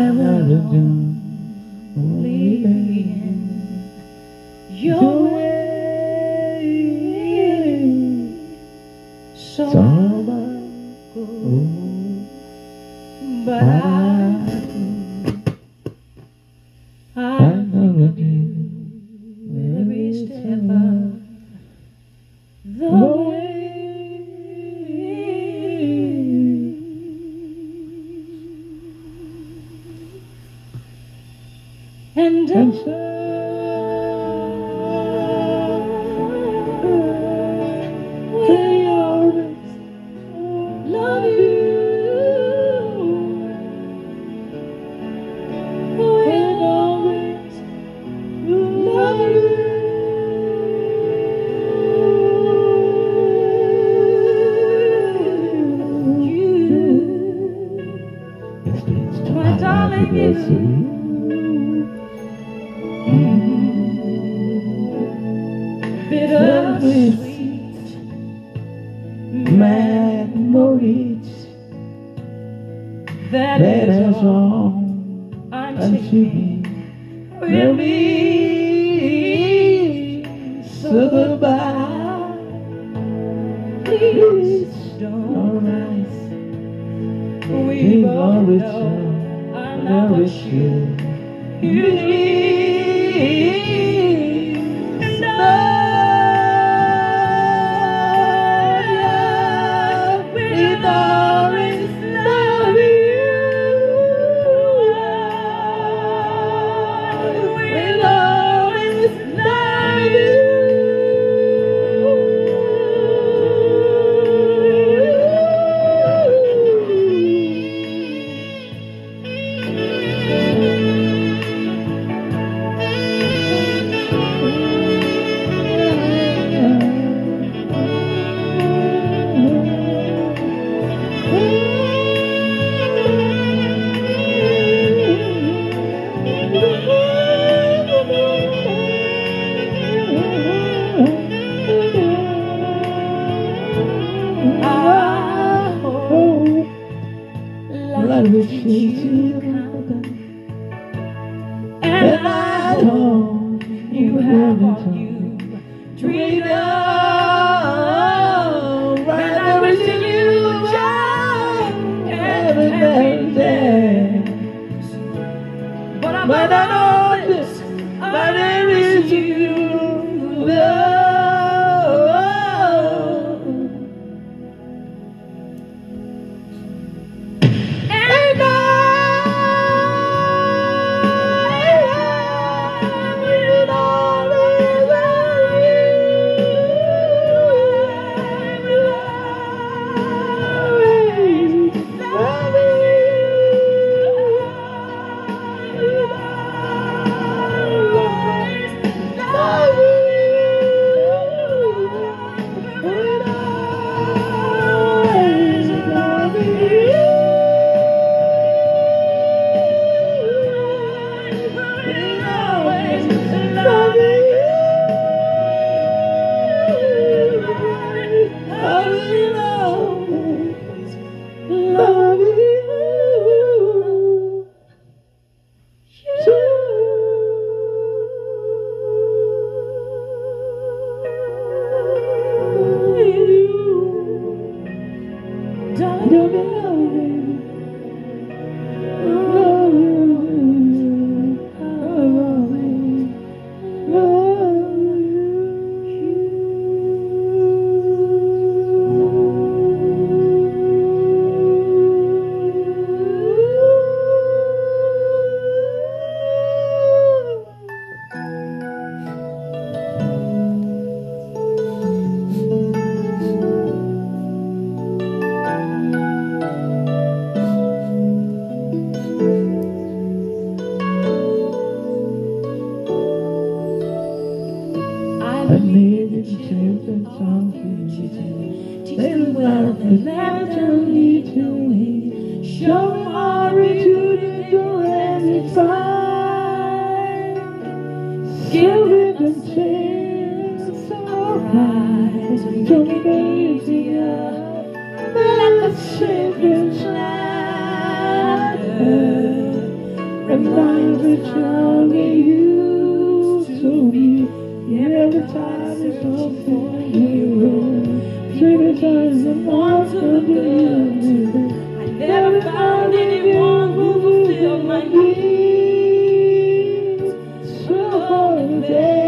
I will only be in your way. So, so I go, but I, I know it's that, that is all I'm seeking will be. So goodbye. Please don't rise. We both know I'm what you need. laughter lead to me. Show glory to the endurance fire. Give it a chance, but i have a the and I'm the child they used to be. Every time it's all for you because it wants to be. I never found anyone who fulfilled my needs. So day.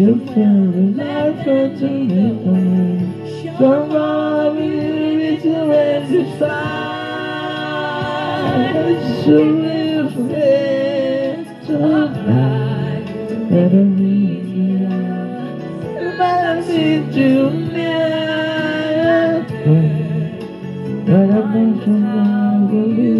Took for an effort to make a move Somebody needed to raise its fire So live for it to die Better be here but i'll Better make a believe.